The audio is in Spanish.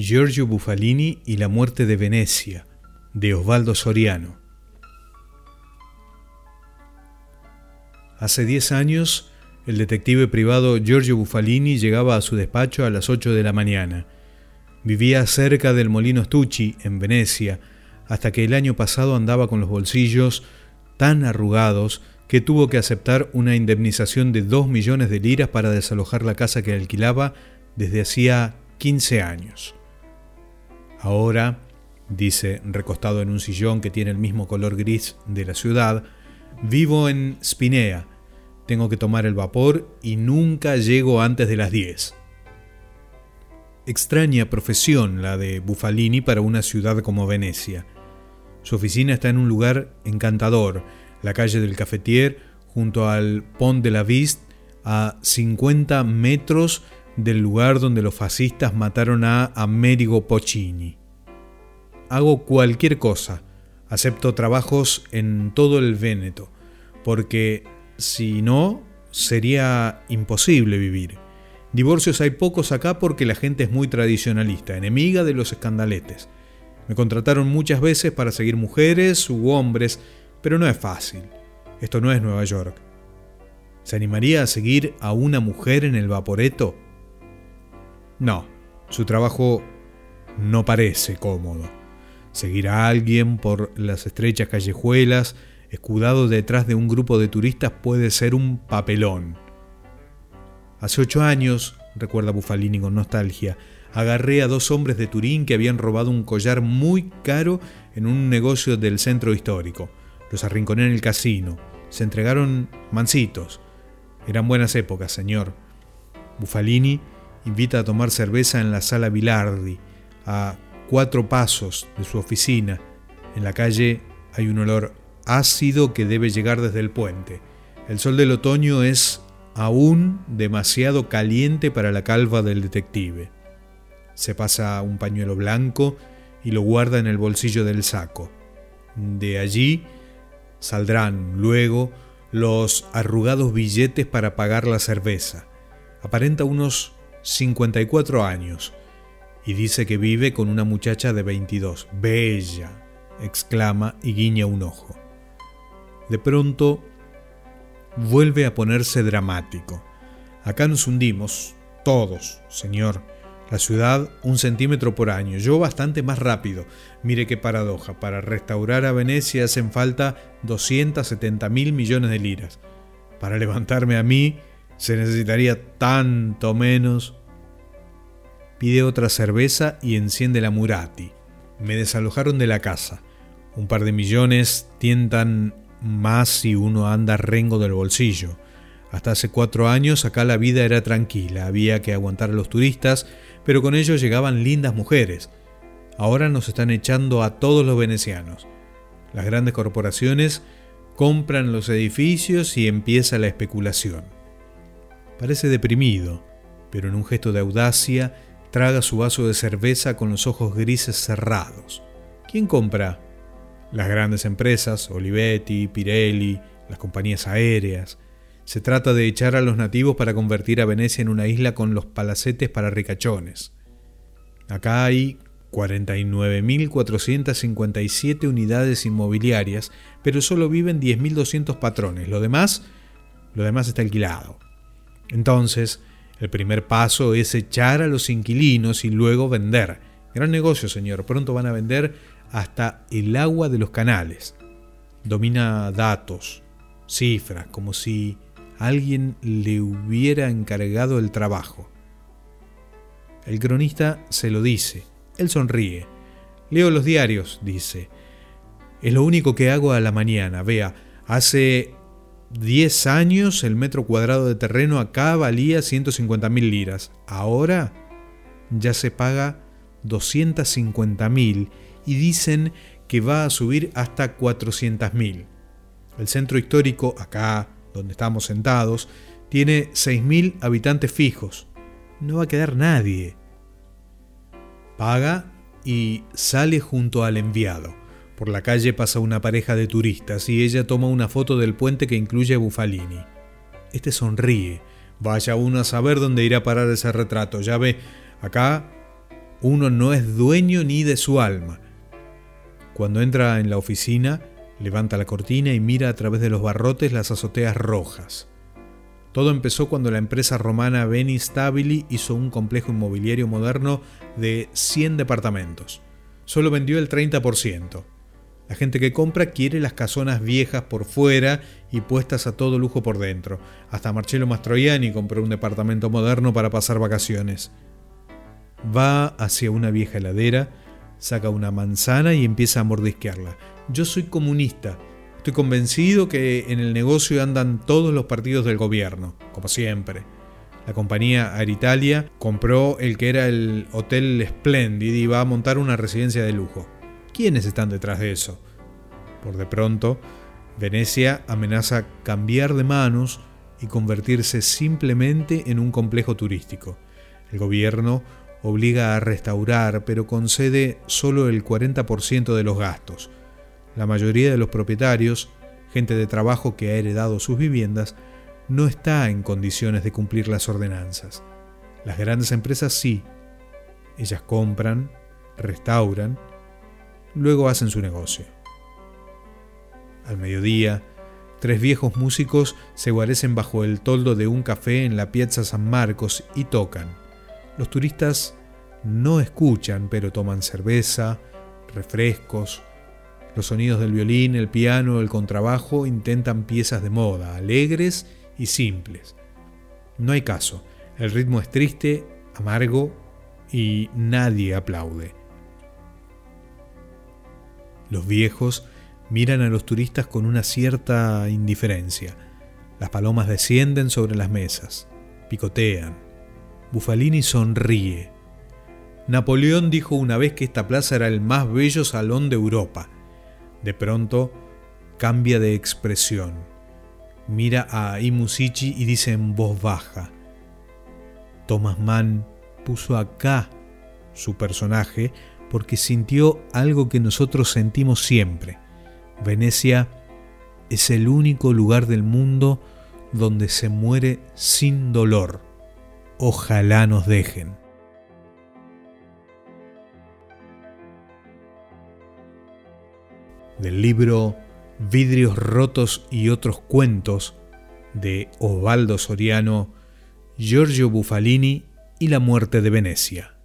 Giorgio Buffalini y la muerte de Venecia, de Osvaldo Soriano. Hace 10 años, el detective privado Giorgio Buffalini llegaba a su despacho a las 8 de la mañana. Vivía cerca del Molino Stucci, en Venecia, hasta que el año pasado andaba con los bolsillos tan arrugados que tuvo que aceptar una indemnización de 2 millones de liras para desalojar la casa que alquilaba desde hacía 15 años. Ahora, dice, recostado en un sillón que tiene el mismo color gris de la ciudad, vivo en Spinea. Tengo que tomar el vapor y nunca llego antes de las 10. Extraña profesión la de Buffalini para una ciudad como Venecia. Su oficina está en un lugar encantador, la calle del Cafetier, junto al Pont de la Viste, a 50 metros del lugar donde los fascistas mataron a Amerigo Poccini. Hago cualquier cosa, acepto trabajos en todo el Véneto, porque si no, sería imposible vivir. Divorcios hay pocos acá porque la gente es muy tradicionalista, enemiga de los escandaletes. Me contrataron muchas veces para seguir mujeres u hombres, pero no es fácil. Esto no es Nueva York. ¿Se animaría a seguir a una mujer en el vaporeto? No, su trabajo no parece cómodo. Seguir a alguien por las estrechas callejuelas, escudado detrás de un grupo de turistas, puede ser un papelón. Hace ocho años, recuerda Buffalini con nostalgia, agarré a dos hombres de Turín que habían robado un collar muy caro en un negocio del centro histórico. Los arrinconé en el casino. Se entregaron mansitos. Eran buenas épocas, señor. Buffalini invita a tomar cerveza en la sala Bilardi, a cuatro pasos de su oficina. En la calle hay un olor ácido que debe llegar desde el puente. El sol del otoño es aún demasiado caliente para la calva del detective se pasa un pañuelo blanco y lo guarda en el bolsillo del saco. De allí saldrán luego los arrugados billetes para pagar la cerveza. Aparenta unos 54 años y dice que vive con una muchacha de 22. Bella, exclama y guiña un ojo. De pronto vuelve a ponerse dramático. Acá nos hundimos, todos, señor la ciudad un centímetro por año, yo bastante más rápido. Mire qué paradoja, para restaurar a Venecia hacen falta 270 mil millones de liras. Para levantarme a mí se necesitaría tanto menos. Pide otra cerveza y enciende la Murati. Me desalojaron de la casa. Un par de millones tientan más si uno anda rengo del bolsillo. Hasta hace cuatro años acá la vida era tranquila, había que aguantar a los turistas, pero con ellos llegaban lindas mujeres. Ahora nos están echando a todos los venecianos. Las grandes corporaciones compran los edificios y empieza la especulación. Parece deprimido, pero en un gesto de audacia traga su vaso de cerveza con los ojos grises cerrados. ¿Quién compra? Las grandes empresas, Olivetti, Pirelli, las compañías aéreas, se trata de echar a los nativos para convertir a Venecia en una isla con los palacetes para ricachones. Acá hay 49.457 unidades inmobiliarias, pero solo viven 10.200 patrones. Lo demás, lo demás está alquilado. Entonces, el primer paso es echar a los inquilinos y luego vender. Gran negocio, señor. Pronto van a vender hasta el agua de los canales. Domina datos, cifras, como si alguien le hubiera encargado el trabajo. El cronista se lo dice. Él sonríe. Leo los diarios, dice. Es lo único que hago a la mañana. Vea, hace 10 años el metro cuadrado de terreno acá valía 150 mil liras. Ahora ya se paga 250 mil y dicen que va a subir hasta 400 mil. El centro histórico acá donde estamos sentados, tiene 6.000 habitantes fijos. No va a quedar nadie. Paga y sale junto al enviado. Por la calle pasa una pareja de turistas y ella toma una foto del puente que incluye a Buffalini. Este sonríe. Vaya uno a saber dónde irá a parar ese retrato. Ya ve, acá Uno no es dueño ni de su alma. Cuando entra en la oficina, levanta la cortina y mira a través de los barrotes las azoteas rojas. Todo empezó cuando la empresa romana Beni Stabili hizo un complejo inmobiliario moderno de 100 departamentos. Solo vendió el 30%. La gente que compra quiere las casonas viejas por fuera y puestas a todo lujo por dentro. Hasta Marcello Mastroianni compró un departamento moderno para pasar vacaciones. Va hacia una vieja heladera, saca una manzana y empieza a mordisquearla. Yo soy comunista. Estoy convencido que en el negocio andan todos los partidos del gobierno, como siempre. La compañía Air compró el que era el Hotel Splendid y va a montar una residencia de lujo. ¿Quiénes están detrás de eso? Por de pronto, Venecia amenaza cambiar de manos y convertirse simplemente en un complejo turístico. El gobierno obliga a restaurar, pero concede solo el 40% de los gastos. La mayoría de los propietarios, gente de trabajo que ha heredado sus viviendas, no está en condiciones de cumplir las ordenanzas. Las grandes empresas sí. Ellas compran, restauran Luego hacen su negocio. Al mediodía, tres viejos músicos se guarecen bajo el toldo de un café en la Piazza San Marcos y tocan. Los turistas no escuchan, pero toman cerveza, refrescos. Los sonidos del violín, el piano, el contrabajo intentan piezas de moda, alegres y simples. No hay caso, el ritmo es triste, amargo y nadie aplaude. Los viejos miran a los turistas con una cierta indiferencia. Las palomas descienden sobre las mesas, picotean. Bufalini sonríe. Napoleón dijo una vez que esta plaza era el más bello salón de Europa. De pronto cambia de expresión. Mira a Imusichi y dice en voz baja: Thomas Mann puso acá su personaje porque sintió algo que nosotros sentimos siempre. Venecia es el único lugar del mundo donde se muere sin dolor. Ojalá nos dejen. Del libro Vidrios rotos y otros cuentos de Osvaldo Soriano, Giorgio Bufalini y la muerte de Venecia.